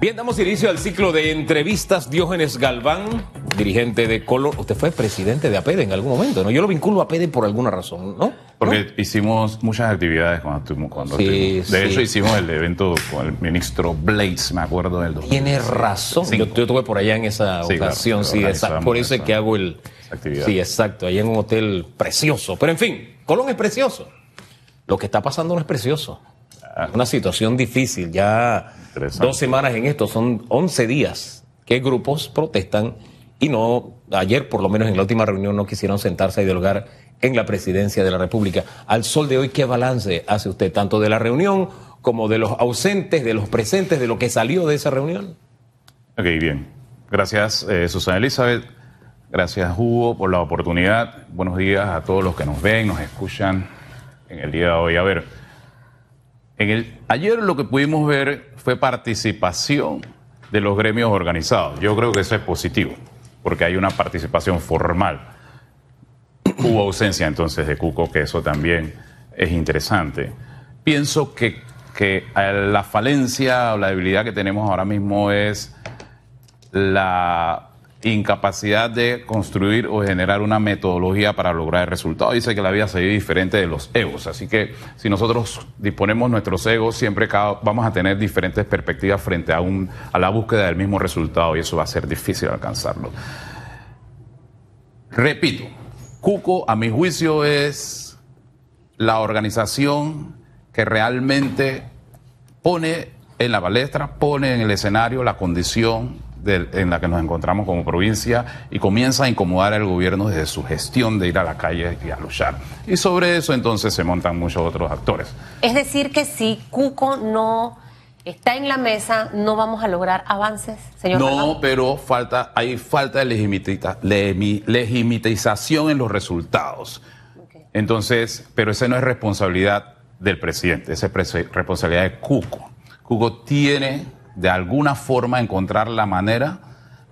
Bien, damos inicio al ciclo de entrevistas. Diógenes Galván, dirigente de Color. Usted fue presidente de APEDE en algún momento, ¿no? Yo lo vinculo a APEDE por alguna razón, ¿no? Porque hicimos muchas actividades cuando estuvimos. Cuando Sí, estuvimos. De sí. hecho, hicimos el evento con el ministro Blaze, me acuerdo del 2000. Tiene razón. Yo, yo estuve por allá en esa Sí, claro, ocasión, sí, exacto. Por eso es que hago el. actividad. Sí, exacto. Allá en un hotel precioso. Pero en fin, Colón es precioso. Lo que está pasando no es precioso. Una situación difícil. Ya dos semanas en esto, son 11 días que grupos protestan y no, ayer por lo menos en la última reunión no quisieron sentarse a dialogar en la presidencia de la República. Al sol de hoy, ¿qué balance hace usted tanto de la reunión como de los ausentes, de los presentes, de lo que salió de esa reunión? Ok, bien. Gracias, eh, Susana Elizabeth. Gracias, Hugo, por la oportunidad. Buenos días a todos los que nos ven, nos escuchan en el día de hoy. A ver, ayer lo que pudimos ver fue participación de los gremios organizados. Yo creo que eso es positivo, porque hay una participación formal. Hubo ausencia entonces de Cuco, que eso también es interesante. Pienso que, que la falencia o la debilidad que tenemos ahora mismo es la incapacidad de construir o generar una metodología para lograr el resultado. Dice que la vida sería diferente de los egos, así que si nosotros disponemos nuestros egos, siempre vamos a tener diferentes perspectivas frente a, a la búsqueda del mismo resultado y eso va a ser difícil alcanzarlo. Repito, Cuco, a mi juicio, es la organización que realmente pone en la palestra, pone en el escenario la condición en la que nos encontramos como provincia y comienza a incomodar al gobierno desde su gestión de ir a la calle y a luchar. Y sobre eso entonces se montan muchos otros actores. Es decir, que si Cuco no está en la mesa, no vamos a lograr avances, señor. No, pero falta, hay falta de lemi- legitimización en los resultados. Entonces, pero esa no es responsabilidad del presidente, esa es responsabilidad de Cuco. Cuco tiene de alguna forma encontrar la manera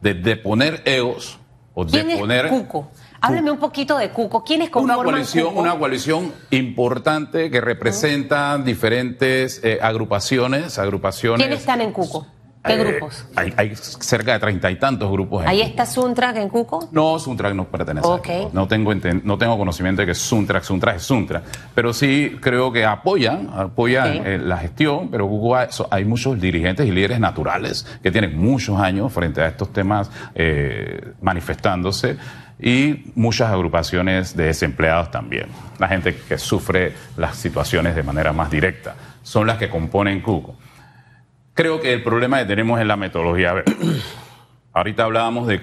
de deponer egos o ¿Quién es deponer Cuco? Hábleme un poquito de Cuco. ¿Quiénes una conforman coalición, Cuco? una coalición importante que representa diferentes eh, agrupaciones, agrupaciones. ¿Quiénes están en Cuco? ¿Qué Eh, grupos? Hay, hay cerca de treinta y tantos grupos. en Ahí Cuco. está Suntrack en Cuco. No, Suntrack no pertenece. a Ok. Cuco. No tengo, no tengo conocimiento de que Suntrack, Suntrack es Suntrack. Pero sí creo que apoyan, apoyan eh, la gestión, pero Cuco hay muchos dirigentes y líderes naturales que tienen muchos años frente a estos temas eh, manifestándose y muchas agrupaciones de desempleados también. La gente que sufre las situaciones de manera más directa son las que componen Cuco. Creo que el problema que tenemos es la metodología. A ver, ahorita hablábamos de,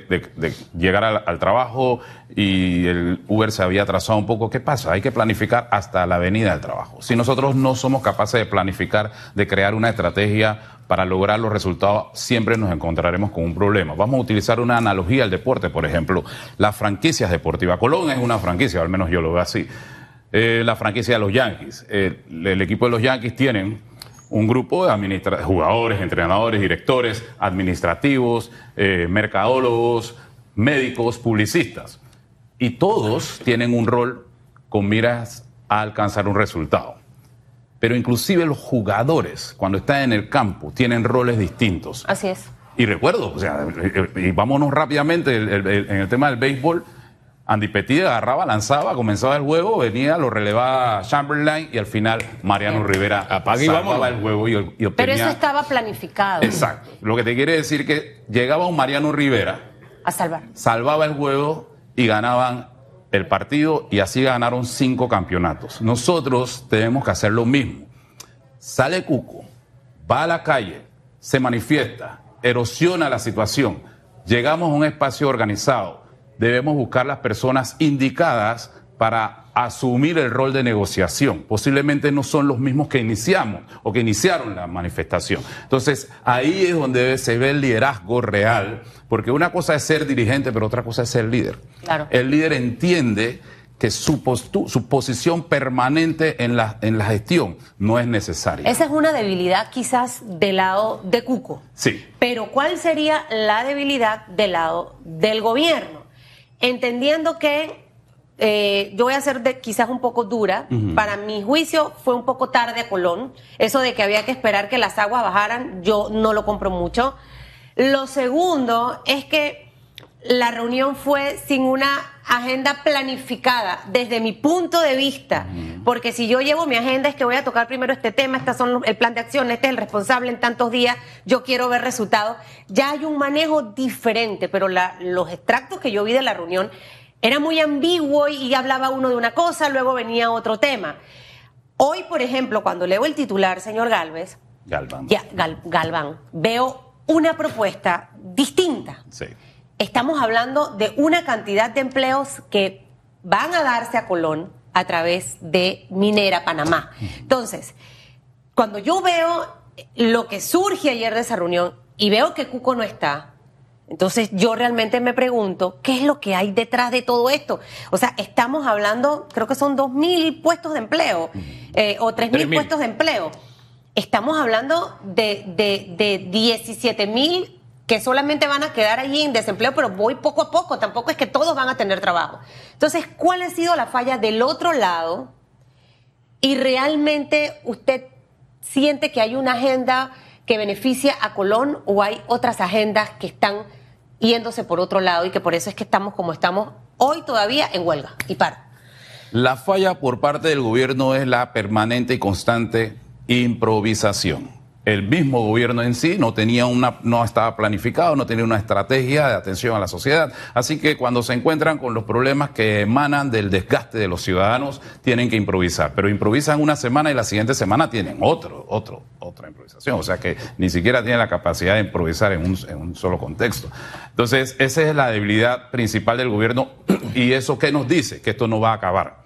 llegar al, trabajo y el Uber se había atrasado un poco. ¿Qué pasa? Hay que planificar hasta la venida del trabajo. Si nosotros no somos capaces de planificar, de crear una estrategia para lograr los resultados, siempre nos encontraremos con un problema. Vamos a utilizar una analogía al deporte, por ejemplo, las franquicias deportivas. Colón es una franquicia, al menos yo lo veo así. Eh, la franquicia de los Yankees. Eh, el equipo de los Yankees tienen un grupo de administra- jugadores, entrenadores, directores, administrativos, eh, mercadólogos, médicos, publicistas. Y todos tienen un rol con miras a alcanzar un resultado. Pero inclusive los jugadores, cuando están en el campo, tienen roles distintos. Así es. Y recuerdo, o sea, eh, eh, y vámonos rápidamente el- el- el- en el tema del béisbol. Andy Petit agarraba, lanzaba, comenzaba el juego, venía, lo relevaba Chamberlain y al final Mariano Rivera Apaga y vámonos. el juego y, y obtenía... Pero eso estaba planificado. Exacto. Lo que te quiere decir que llegaba un Mariano Rivera, A salvar. salvaba el juego y ganaban el partido y así ganaron cinco campeonatos. Nosotros tenemos que hacer lo mismo. Sale Cuco, va a la calle, se manifiesta, erosiona la situación, llegamos a un espacio organizado, debemos buscar las personas indicadas para asumir el rol de negociación. Posiblemente no son los mismos que iniciamos o que iniciaron la manifestación. Entonces, ahí es donde se ve el liderazgo real, porque una cosa es ser dirigente, pero otra cosa es ser líder. Claro. El líder entiende que su, postu- su posición permanente en la, en la gestión no es necesaria. Esa es una debilidad quizás del lado de Cuco. Sí. Pero ¿cuál sería la debilidad del lado del gobierno? Entendiendo que eh, yo voy a ser de, quizás un poco dura. Para mi juicio fue un poco tarde a Colón. Eso de que había que esperar que las aguas bajaran, yo no lo compro mucho. Lo segundo es que la reunión fue sin una agenda planificada desde mi punto de vista, porque si yo llevo mi agenda es que voy a tocar primero este tema, este son el plan de acción, este es el responsable en tantos días, yo quiero ver resultados, ya hay un manejo diferente, pero los extractos que yo vi de la reunión era muy ambiguo y hablaba uno de una cosa, luego venía otro tema. Hoy, por ejemplo, cuando leo el titular, señor Galvez, Galván, ya, Galván veo una propuesta distinta. Sí estamos hablando de una cantidad de empleos que van a darse a Colón a través de Minera Panamá. Entonces, cuando yo veo lo que surge ayer de esa reunión y veo que Cuco no está, entonces yo realmente me pregunto, ¿qué es lo que hay detrás de todo esto? O sea, estamos hablando, creo que son dos mil puestos de empleo eh, o tres mil puestos de empleo. Estamos hablando de, de, de 17 mil que solamente van a quedar allí en desempleo, pero voy poco a poco, tampoco es que todos van a tener trabajo. Entonces, ¿cuál ha sido la falla del otro lado? Y realmente usted siente que hay una agenda que beneficia a Colón o hay otras agendas que están yéndose por otro lado y que por eso es que estamos como estamos hoy todavía en huelga y paro. La falla por parte del gobierno es la permanente y constante improvisación el mismo gobierno en sí no tenía una, no estaba planificado, no tenía una estrategia de atención a la sociedad. Así que cuando se encuentran con los problemas que emanan del desgaste de los ciudadanos, tienen que improvisar. Pero improvisan una semana y la siguiente semana tienen otro, otro, otra improvisación. O sea que ni siquiera tienen la capacidad de improvisar en un, en un solo contexto. Entonces, esa es la debilidad principal del gobierno. ¿Y eso qué nos dice? Que esto no va a acabar.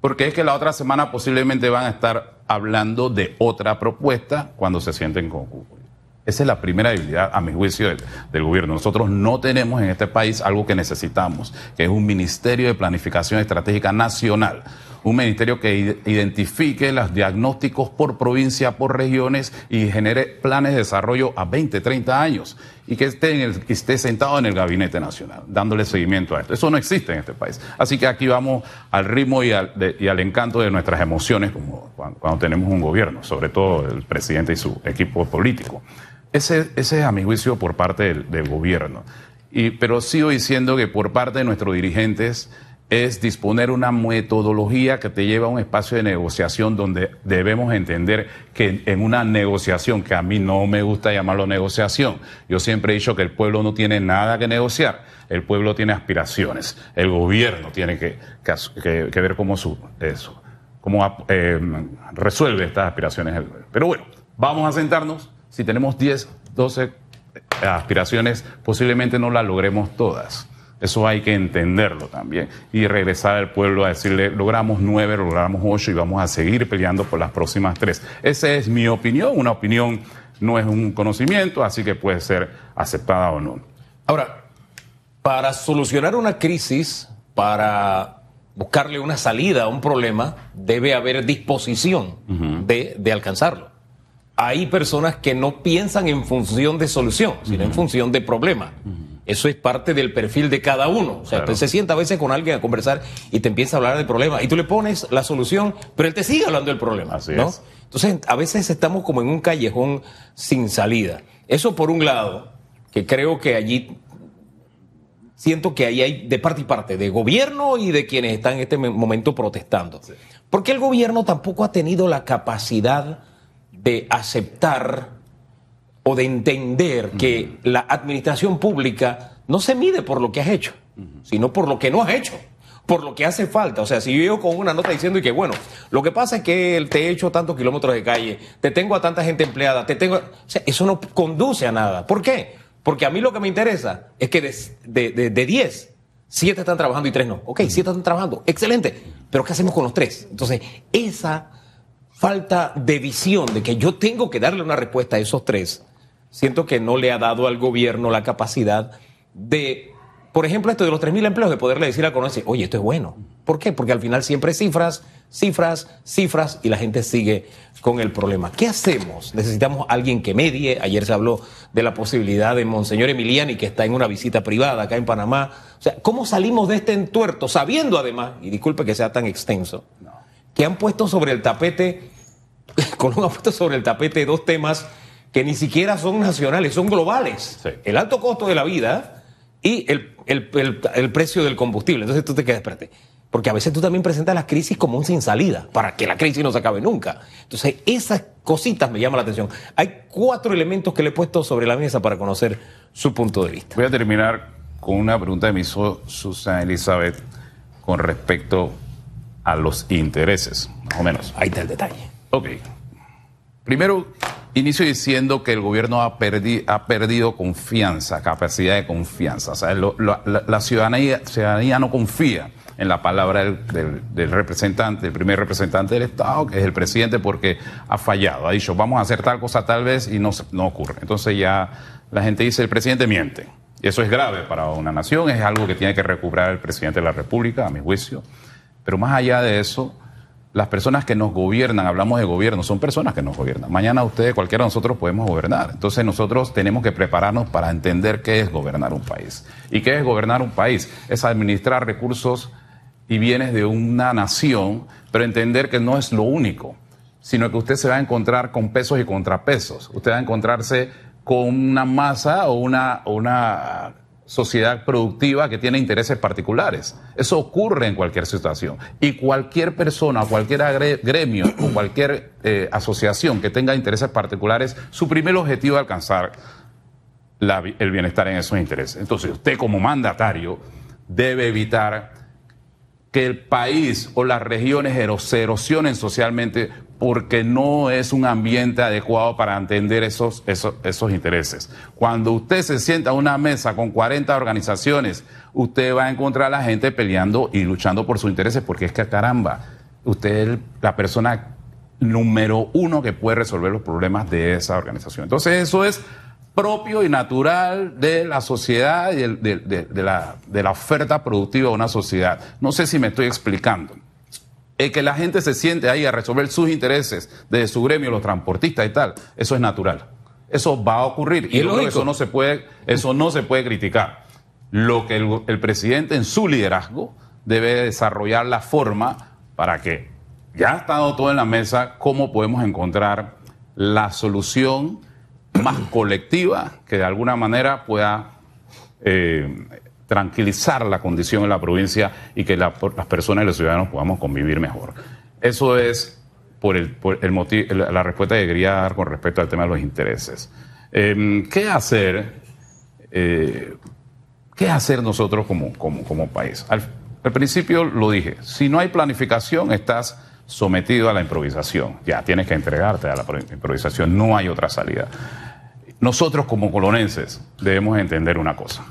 Porque es que la otra semana posiblemente van a estar hablando de otra propuesta cuando se sienten con Esa es la primera debilidad, a mi juicio, del, del, gobierno. Nosotros no tenemos en este país algo que necesitamos, que es un Ministerio de Planificación Estratégica Nacional. Un ministerio que identifique los diagnósticos por provincia, por regiones y genere planes de desarrollo a 20, 30 años y que esté, sentado en el gabinete nacional, dándole seguimiento a esto. Eso no existe en este país. Así que aquí vamos al ritmo y al, encanto de nuestras emociones cuando, tenemos un gobierno, sobre todo el presidente y su equipo político. Ese, es a mi juicio por parte del, gobierno. Pero sigo diciendo que por parte de nuestros dirigentes es disponer una metodología que te lleva a un espacio de negociación donde debemos entender que en una negociación, que a mí no me gusta llamarlo negociación, yo siempre he dicho que el pueblo no tiene nada que negociar, el pueblo tiene aspiraciones, el gobierno tiene que, ver cómo, su, cómo eh, resuelve estas aspiraciones. Pero bueno, vamos a sentarnos, si tenemos 10, 12 aspiraciones, posiblemente no las logremos todas eso hay que entenderlo también. Y regresar al pueblo a decirle, logramos nueve, logramos ocho y vamos a seguir peleando por las próximas tres. Esa es mi opinión. Una opinión no es un conocimiento, así que puede ser aceptada o no. Ahora, para solucionar una crisis, para buscarle una salida a un problema, debe haber disposición de, de, alcanzarlo. Hay personas que no piensan en función de solución, sino en función de problema. Eso es parte del perfil de cada uno. O sea, usted se sienta a veces con alguien a conversar y te empieza a hablar del problema y tú le pones la solución, pero él te sigue hablando del problema. Así ¿no? es. Entonces, a veces estamos como en un callejón sin salida. Eso por un lado, que creo que allí siento que ahí hay de parte y parte, de gobierno y de quienes están en este momento protestando. Porque el gobierno tampoco ha tenido la capacidad de aceptar o de entender que la administración pública no se mide por lo que has hecho, sino por lo que no has hecho, por lo que hace falta. O sea, si yo llego con una nota diciendo y que, bueno, lo que pasa es que te he hecho tantos kilómetros de calle, te tengo a tanta gente empleada, te tengo... O sea, eso no conduce a nada. ¿Por qué? Porque a mí lo que me interesa es que de 10, de, 10, siete están trabajando y tres no. Ok, siete están trabajando, excelente. Pero ¿qué hacemos con los tres? Entonces, esa falta de visión de que yo tengo que darle una respuesta a esos tres, siento que no le ha dado al gobierno la capacidad de, por ejemplo, esto de los 3.000 empleos, de poderle decir al conoce, oye, esto es bueno. ¿Por qué? Porque al final siempre cifras, cifras, cifras y la gente sigue con el problema. ¿Qué hacemos? Necesitamos alguien que medie. Ayer se habló de la posibilidad de Monseñor Emiliani, que está en una visita privada acá en Panamá. O sea, ¿cómo salimos de este entuerto? Sabiendo además, y disculpe que sea tan extenso, que han puesto sobre el tapete, Colón ha puesto sobre el tapete dos temas que ni siquiera son nacionales, son globales. Sí. El alto costo de la vida y el, el- el- el precio del combustible. Entonces tú te quedas, espérate. Porque a veces tú también presentas las crisis como un sin salida, para que la crisis no se acabe nunca. Entonces, esas cositas me llaman la atención. Hay cuatro elementos que le he puesto sobre la mesa para conocer su punto de vista. Voy a terminar con una pregunta que me hizo Susana Elizabeth con respecto a los intereses, más o menos. Ahí está el detalle. Ok. Primero, inicio diciendo que el gobierno ha, perdi- ha perdido confianza, capacidad de confianza. La, ciudadanía, no confía en la palabra del, representante, del primer representante del Estado, que es el presidente, porque ha fallado. Ha dicho, vamos a hacer tal cosa tal vez y no, no ocurre. Entonces ya la gente dice, el presidente miente. Eso es grave para una nación, es algo que tiene que recuperar el presidente de la República, a mi juicio. Pero más allá de eso, las personas que nos gobiernan, hablamos de gobierno, son personas que nos gobiernan. Mañana ustedes, cualquiera de nosotros podemos gobernar. Entonces nosotros tenemos que prepararnos para entender qué es gobernar un país. ¿Y qué es gobernar un país? Es administrar recursos y bienes de una nación, pero entender que no es lo único, sino que usted se va a encontrar con pesos y contrapesos. Usted va a encontrarse con una masa o una, una sociedad productiva que tiene intereses particulares. Eso ocurre en cualquier situación. Y cualquier persona, cualquier gremio o cualquier eh, asociación que tenga intereses particulares, su primer objetivo es alcanzar el bienestar en esos intereses. Entonces, usted como mandatario debe evitar que el país o las regiones se erosionen socialmente porque no es un ambiente adecuado para entender esos, esos, intereses. Cuando usted se sienta a una mesa con 40 organizaciones, usted va a encontrar a la gente peleando y luchando por sus intereses porque es que caramba, usted es la persona número uno que puede resolver los problemas de esa organización. Entonces eso es propio y natural de la sociedad y de, de- de la oferta productiva de una sociedad. No sé si me estoy explicando. El que la gente se siente ahí a resolver sus intereses de su gremio, los transportistas y tal, eso es natural. Eso va a ocurrir Y y, lógico. eso no se puede, eso no se puede criticar. Lo que el, el presidente en su liderazgo debe desarrollar la forma para que ya ha estado todo en la mesa, cómo podemos encontrar la solución más colectiva que de alguna manera pueda eh, tranquilizar la condición en la provincia y que las personas y los ciudadanos podamos convivir mejor. Eso es por el, por el motivo, la respuesta que quería dar con respecto al tema de los intereses. Eh, ¿Qué hacer? eh, ¿Qué hacer nosotros como, como, como país? Al, al principio lo dije, si no hay planificación estás sometido a la improvisación. Ya tienes que entregarte a la pro- improvisación, no hay otra salida. Nosotros como colonenses debemos entender una cosa.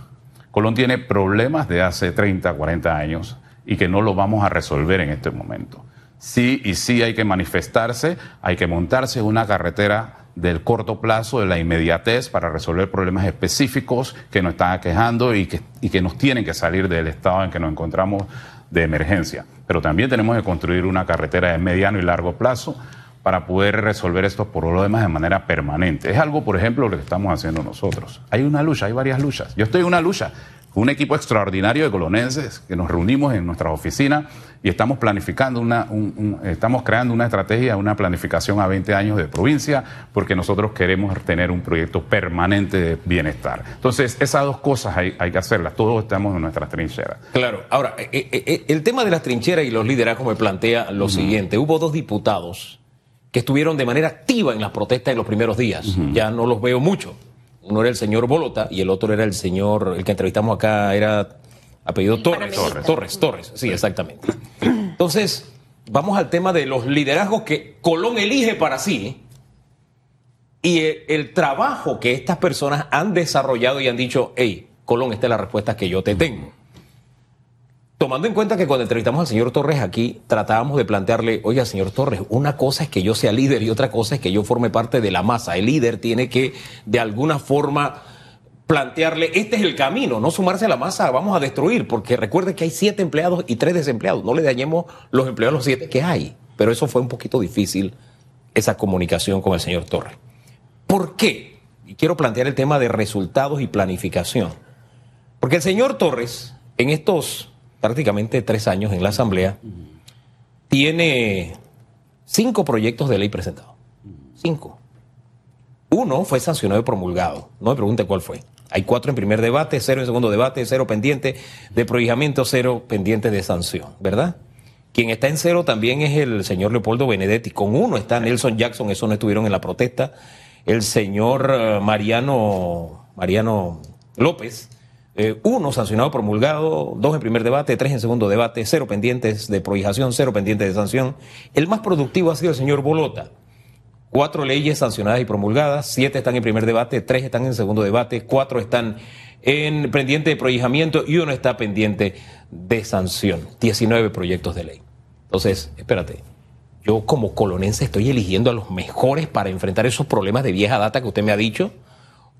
Colón tiene problemas de hace 30, 40 años y que no lo vamos a resolver en este momento. Sí y sí hay que manifestarse, hay que montarse una carretera del corto plazo, de la inmediatez para resolver problemas específicos que nos están aquejando y que, y que nos tienen que salir del estado en que nos encontramos de emergencia. Pero también tenemos que construir una carretera de mediano y largo plazo para poder resolver estos problemas de manera permanente. Es algo, por ejemplo, lo que estamos haciendo nosotros. Hay una lucha, hay varias luchas. Yo estoy en una lucha con un equipo extraordinario de colonenses que nos reunimos en nuestras oficinas y estamos planificando una, un- un- estamos creando una estrategia, una planificación a 20 años de provincia, porque nosotros queremos tener un proyecto permanente de bienestar. Entonces, esas dos cosas hay, hay que hacerlas. Todos estamos en nuestras trincheras. Claro, ahora, eh, eh, eh, el tema de las trincheras y los liderazgos me plantea lo siguiente. Hubo dos diputados que estuvieron de manera activa en las protestas en los primeros días. Ya no los veo mucho. Uno era el señor Bolota y el otro era el señor, el que entrevistamos acá era apellido Torres. panameñista. Torres, Torres, sí, exactamente. Entonces, vamos al tema de los liderazgos que Colón elige para sí y el, el trabajo que estas personas han desarrollado y han dicho, hey, Colón, esta es la respuesta que yo te tengo. Tomando en cuenta que cuando entrevistamos al señor Torres aquí, tratábamos de plantearle, oiga, señor Torres, una cosa es que yo sea líder y otra cosa es que yo forme parte de la masa. El líder tiene que, de alguna forma, plantearle, este es el camino, no sumarse a la masa, vamos a destruir, porque recuerde que hay siete empleados y tres desempleados, no le dañemos los empleados los siete que hay, pero eso fue un poquito difícil, esa comunicación con el señor Torres. ¿Por qué? Y quiero plantear el tema de resultados y planificación. Porque el señor Torres, en estos prácticamente tres años en la Asamblea, tiene cinco proyectos de ley presentados. Cinco. Uno fue sancionado y promulgado. No me pregunte cuál fue. Hay cuatro en primer debate, cero en segundo debate, cero pendiente de prohijamiento, cero pendiente de sanción, ¿verdad? Quien está en cero también es el señor Leopoldo Benedetti. Con uno está Nelson Jackson, eso no estuvieron en la protesta. El señor eh, Mariano, Mariano López, eh, uno sancionado promulgado, dos en primer debate, tres en segundo debate, cero pendientes de prohijación, cero pendientes de sanción. El más productivo ha sido el señor Bolota. Cuatro leyes sancionadas y promulgadas, siete están en primer debate, tres están en segundo debate, cuatro están en pendiente de prohijamiento y uno está pendiente de sanción. Diecinueve proyectos de ley. Entonces, espérate, yo como colonense estoy eligiendo a los mejores para enfrentar esos problemas de vieja data que usted me ha dicho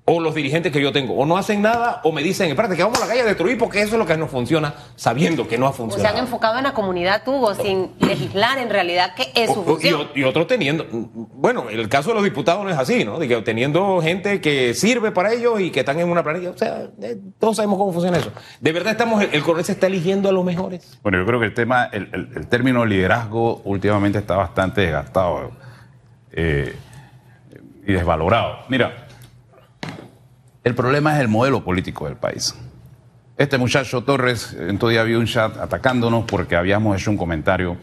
o los dirigentes que yo tengo, o no hacen nada, o me dicen, espérate, que vamos a la calle a destruir porque eso es lo que no funciona, sabiendo que no ha funcionado. O se han enfocado en la comunidad tuvo, sin legislar en realidad que es su función. Y, otros teniendo, bueno, el caso de los diputados no es así, ¿no? De que teniendo gente que sirve para ellos y que están en una planilla, o sea, eh, todos sabemos cómo funciona eso. De verdad estamos, el coronel se está eligiendo a los mejores. Bueno, yo creo que el tema, el, el, término liderazgo últimamente está bastante desgastado eh, y desvalorado. Mira, el problema es el modelo político del país. Este muchacho Torres, en todo día había un chat atacándonos porque habíamos hecho un comentario.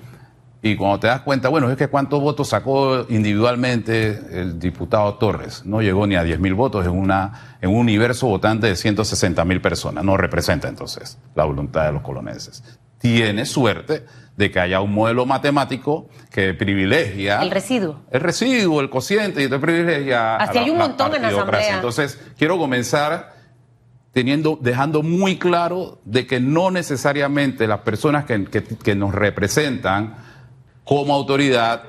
Y cuando te das cuenta, bueno, es que cuántos votos sacó individualmente el diputado Torres. No llegó ni a 10 mil votos en, una, en un universo votante de 160 mil personas. No representa entonces la voluntad de los colonenses. Tiene suerte de que haya un modelo matemático que privilegia. El residuo. El residuo, el cociente, y te privilegia. Así hay un montón en la Asamblea. Entonces, quiero comenzar teniendo, dejando muy claro de que no necesariamente las personas que, que nos representan como autoridad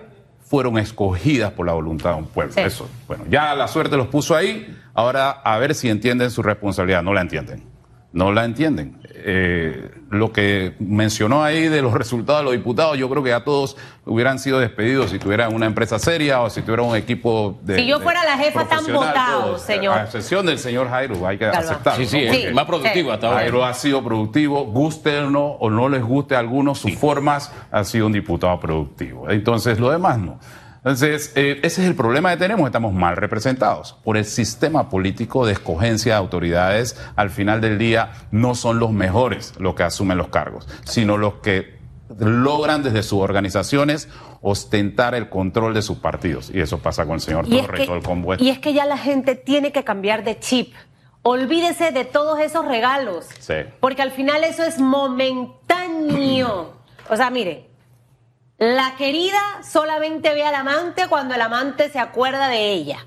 fueron escogidas por la voluntad de un pueblo. Eso, bueno, ya la suerte los puso ahí, ahora a ver si entienden su responsabilidad, no la entienden no la entienden. Eh, lo que mencionó ahí de los resultados de los diputados, yo creo que ya todos hubieran sido despedidos si tuvieran una empresa seria o si tuvieran un equipo de. Si yo fuera la jefa, están votados, señor. A excepción del señor Jairo, hay que aceptarlo. Sí, sí, más productivo hasta ahora. Jairo ha sido productivo, guste o no, o no les guste a algunos sus formas, ha sido un diputado productivo. Entonces, lo demás no. Entonces, eh, ese es el problema que tenemos, estamos mal representados. Por el sistema político de escogencia de autoridades, al final del día no son los mejores los que asumen los cargos, sino los que logran desde sus organizaciones ostentar el control de sus partidos. Y eso pasa con el señor Torres y todo el convoy. Y es que ya la gente tiene que cambiar de chip. Olvídese de todos esos regalos. Sí. Porque al final eso es momentáneo. o sea, mire, la querida solamente ve al amante cuando el amante se acuerda de ella.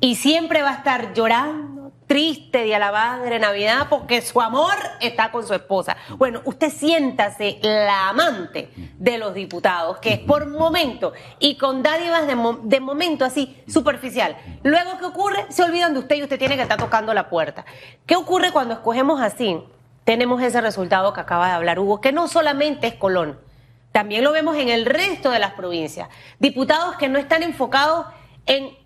Y siempre va a estar llorando, triste de a la madre Navidad porque su amor está con su esposa. Bueno, usted siéntase la amante de los diputados, que es por momento y con dádivas de, momento así superficial. Luego, ¿qué ocurre? Se olvidan de usted y usted tiene que estar tocando la puerta. ¿Qué ocurre cuando escogemos así? Tenemos ese resultado que acaba de hablar Hugo, que no solamente es Colón también lo vemos en el resto de las provincias. Diputados que no están enfocados en,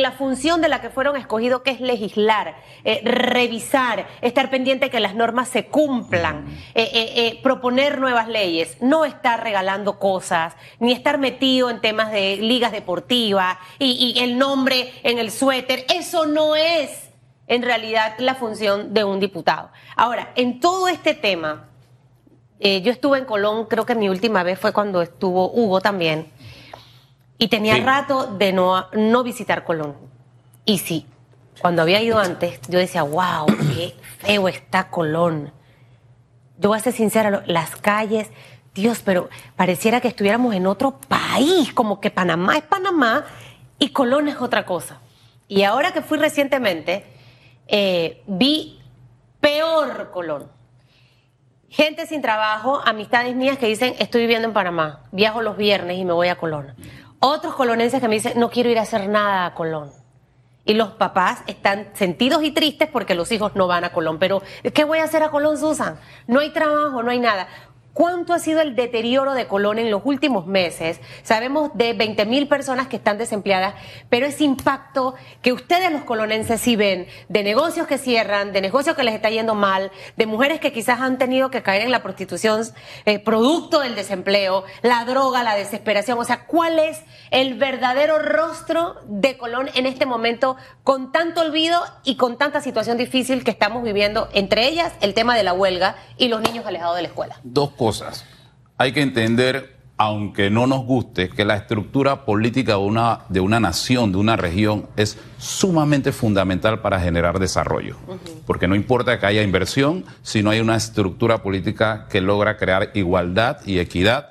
la función de la que fueron escogidos, que es legislar, eh, revisar, estar pendiente de que las normas se cumplan, eh, eh, proponer nuevas leyes, no estar regalando cosas, ni estar metido en temas de ligas deportivas y, y el nombre en el suéter. Eso no es en realidad la función de un diputado. Ahora, en todo este tema eh, yo estuve en Colón, creo que mi última vez fue cuando estuvo Hugo también. Y tenía rato de no, no visitar Colón. Y sí, cuando había ido antes, yo decía, wow, qué feo está Colón. Yo voy a ser sincera, las calles, Dios, pero pareciera que estuviéramos en otro país, como que Panamá es Panamá y Colón es otra cosa. Y ahora que fui recientemente, eh, vi peor Colón Gente sin trabajo, amistades mías que dicen, estoy viviendo en Panamá, viajo los viernes y me voy a Colón. Otros colonenses que me dicen, no quiero ir a hacer nada a Colón. Y los papás están sentidos y tristes porque los hijos no van a Colón. Pero, ¿qué voy a hacer a Colón, Susan? No hay trabajo, no hay nada. ¿Cuánto ha sido el deterioro de Colón en los últimos meses? Sabemos de 20 mil personas que están desempleadas, pero ese impacto que ustedes los colonenses sí ven, de negocios que cierran, de negocios que les está yendo mal, de mujeres que quizás han tenido que caer en la prostitución eh, producto del desempleo, la droga, la desesperación. O sea, ¿cuál es el verdadero rostro de Colón en este momento con tanto olvido y con tanta situación difícil que estamos viviendo? Entre ellas, el tema de la huelga y los niños alejados de la escuela. Dos cosas. Hay que entender, aunque no nos guste, que la estructura política de una, de una nación, de una región, es sumamente fundamental para generar desarrollo. Porque no importa que haya inversión, si no hay una estructura política que logra crear igualdad y equidad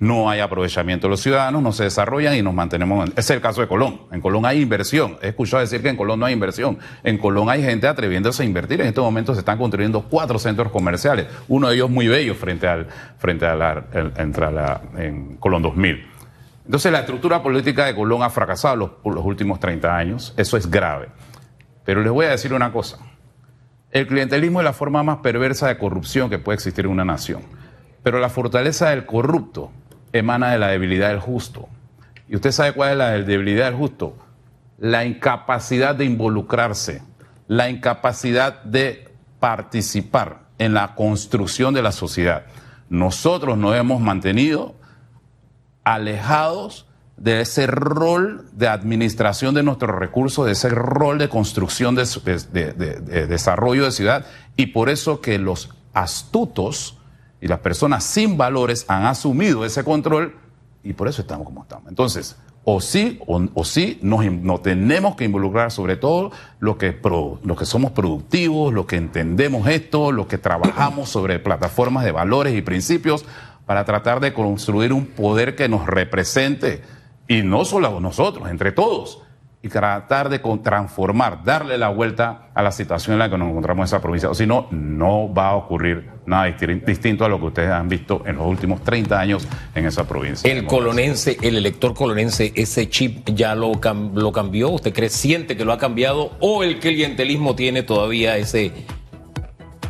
no hay aprovechamiento de los ciudadanos, no se desarrollan y nos mantenemos. Es el caso de Colón. En Colón hay inversión. He escuchado decir que en Colón no hay inversión. En Colón hay gente atreviéndose a invertir. En estos momentos se están construyendo cuatro centros comerciales, uno de ellos muy bello frente al frente a la, en Colón 2000. Entonces la estructura política de Colón ha fracasado los, los últimos 30 años. Eso es grave. Pero les voy a decir una cosa. El clientelismo es la forma más perversa de corrupción que puede existir en una nación. Pero la fortaleza del corrupto emana de la debilidad del justo. ¿Y usted sabe cuál es la debilidad del justo? La incapacidad de involucrarse, la incapacidad de participar en la construcción de la sociedad. Nosotros nos hemos mantenido alejados de ese rol de administración de nuestros recursos, de ese rol de construcción de, de desarrollo de ciudad, y por eso que los astutos, y las personas sin valores han asumido ese control y por eso estamos como estamos. Entonces, o sí, o, sí, nos, tenemos que involucrar sobre todo los que, que somos productivos, los que entendemos esto, los que trabajamos sobre plataformas de valores y principios para tratar de construir un poder que nos represente y no solo nosotros, entre todos y tratar de transformar, darle la vuelta a la situación en la que nos encontramos en esa provincia. O si no, no va a ocurrir nada distinto a lo que ustedes han visto en los últimos 30 años en esa provincia. El colonense, el elector colonense, ese chip ya lo, lo cambió. ¿Usted cree, siente que lo ha cambiado o el clientelismo tiene todavía ese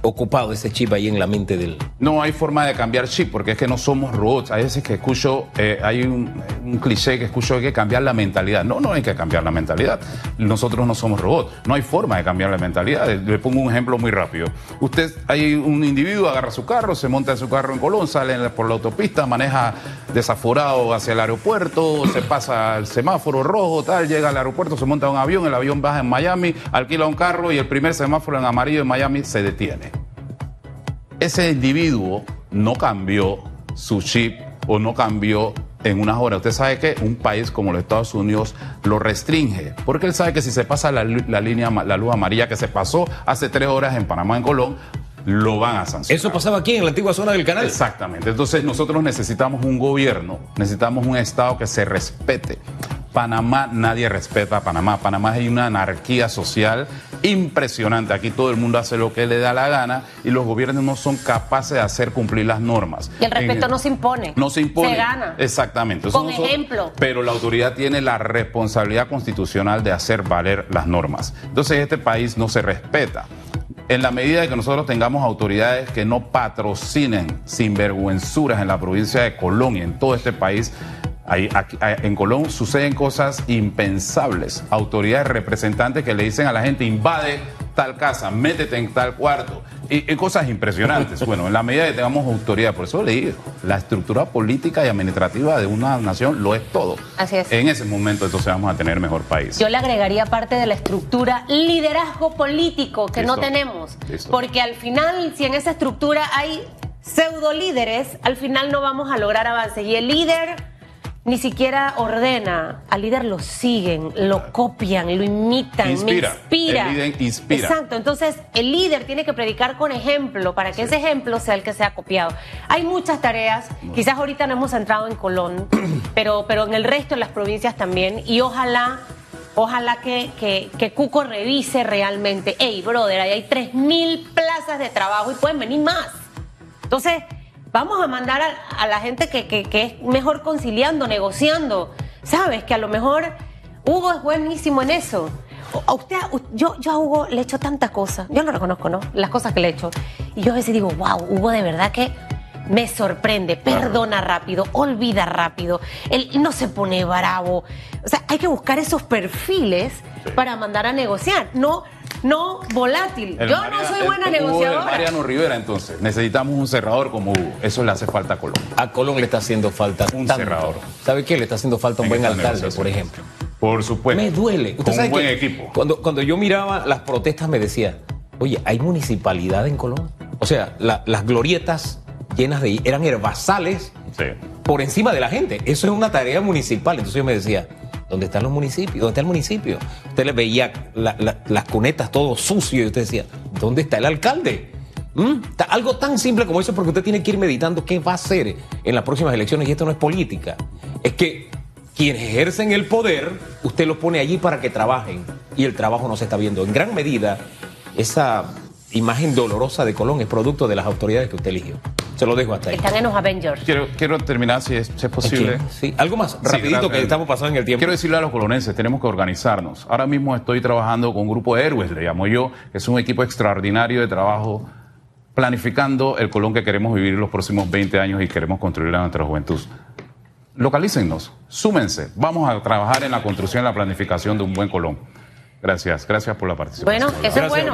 ocupado ese chip ahí en la mente del... No hay forma de cambiar chip porque es que no somos robots. Hay veces que escucho, eh, hay un, cliché que escucho hay que cambiar la mentalidad. No, no hay que cambiar la mentalidad. Nosotros no somos robots. No hay forma de cambiar la mentalidad. Le pongo un ejemplo muy rápido. Usted, hay un individuo, agarra su carro, se monta en su carro en Colón, sale por la autopista, maneja desaforado hacia el aeropuerto, se pasa el semáforo rojo, tal, llega al aeropuerto, se monta un avión, el avión baja en Miami, alquila un carro y el primer semáforo en amarillo en Miami se detiene ese individuo no cambió su chip o no cambió en unas horas. Usted sabe que un país como los Estados Unidos lo restringe, porque él sabe que si se pasa la, línea, la luz amarilla que se pasó hace tres horas en Panamá, en Colón, lo van a sancionar. Eso pasaba aquí en la antigua zona del canal. Exactamente. Entonces nosotros necesitamos un gobierno, necesitamos un Estado que se respete. Panamá, nadie respeta a Panamá. Panamá hay una anarquía social impresionante. Aquí todo el mundo hace lo que le da la gana y los gobiernos no son capaces de hacer cumplir las normas. Y el respeto no se impone. No se impone. Se gana. Exactamente. Con ejemplo. Pero la autoridad tiene la responsabilidad constitucional de hacer valer las normas. Entonces este país no se respeta. En la medida de que nosotros tengamos autoridades que no patrocinen sinvergüenzuras en la provincia de Colón y en todo este país, en Colón suceden cosas impensables. Autoridades representantes que le dicen a la gente, invade tal casa, métete en tal cuarto. Y, cosas impresionantes. Bueno, en la medida que tengamos autoridad, por eso le digo, la estructura política y administrativa de una nación lo es todo. Así es. En ese momento entonces vamos a tener mejor país. Yo le agregaría parte de la estructura liderazgo político que no tenemos. Porque al final, si en esa estructura hay pseudo líderes, al final no vamos a lograr avance. Y el líder ni siquiera ordena, al líder lo siguen, lo copian, lo imitan, inspira. inspira. El líder inspira. Exacto, entonces el líder tiene que predicar con ejemplo para que ese ejemplo sea el que sea copiado. Hay muchas tareas, quizás ahorita no hemos entrado en Colón, pero, pero en el resto de las provincias también, y ojalá Ojalá que, que, que, Cuco revise realmente. Hey, brother, ahí hay 3.000 plazas de trabajo y pueden venir más. Entonces, Vamos a mandar a, la gente que, es mejor conciliando, negociando. Sabes que a lo mejor Hugo es buenísimo en eso. a usted, yo, yo a Hugo le he hecho tantas cosas, yo lo reconozco, ¿no? Las cosas que le he hecho. Y yo a veces digo, wow, Hugo de verdad que me sorprende, perdona rápido, olvida rápido, él no se pone bravo. O sea, hay que buscar esos perfiles para mandar a negociar, no, no volátil. El Yo no soy buena negociadora. Mariano Rivera, entonces. Necesitamos un cerrador como Hugo. Eso le hace falta a Colombia. A Colón le está haciendo falta Un tanto. cerrador. ¿Sabe qué? Le está haciendo falta un En buen alcalde, por ejemplo. Por supuesto. Me duele. Usted Con sabe un buen que equipo. Cuando, cuando yo miraba las protestas me decía, oye, ¿hay municipalidad en Colón? O sea, la- las glorietas llenas de... eran herbazales Sí. por encima de la gente. Eso es una tarea municipal. Entonces yo me decía, ¿dónde están los municipios? ¿Dónde está el municipio? Usted le veía la- la- las cunetas todo sucio y usted decía, ¿dónde está el alcalde? ¿Mm? Algo tan simple como eso porque usted tiene que ir meditando qué va a hacer en las próximas elecciones y esto no es política. Es que quienes ejercen el poder, usted los pone allí para que trabajen y el trabajo no se está viendo. En gran medida, esa imagen dolorosa de Colón es producto de las autoridades que usted eligió. Se lo dejo hasta ahí. Están en los Avengers. Quiero, quiero terminar, si es, si es posible. Sí, algo más, Sí, rapidito que estamos pasando en el tiempo. Quiero decirle a los colonenses, tenemos que organizarnos. Ahora mismo estoy trabajando con un grupo de héroes, le llamo yo, que es un equipo extraordinario de trabajo planificando el Colón que queremos vivir los próximos 20 años y queremos construir a nuestra juventud. Localícennos, súmense, vamos a trabajar en la construcción y la planificación de un buen Colón. Gracias, gracias por la participación. Bueno, eso es bueno.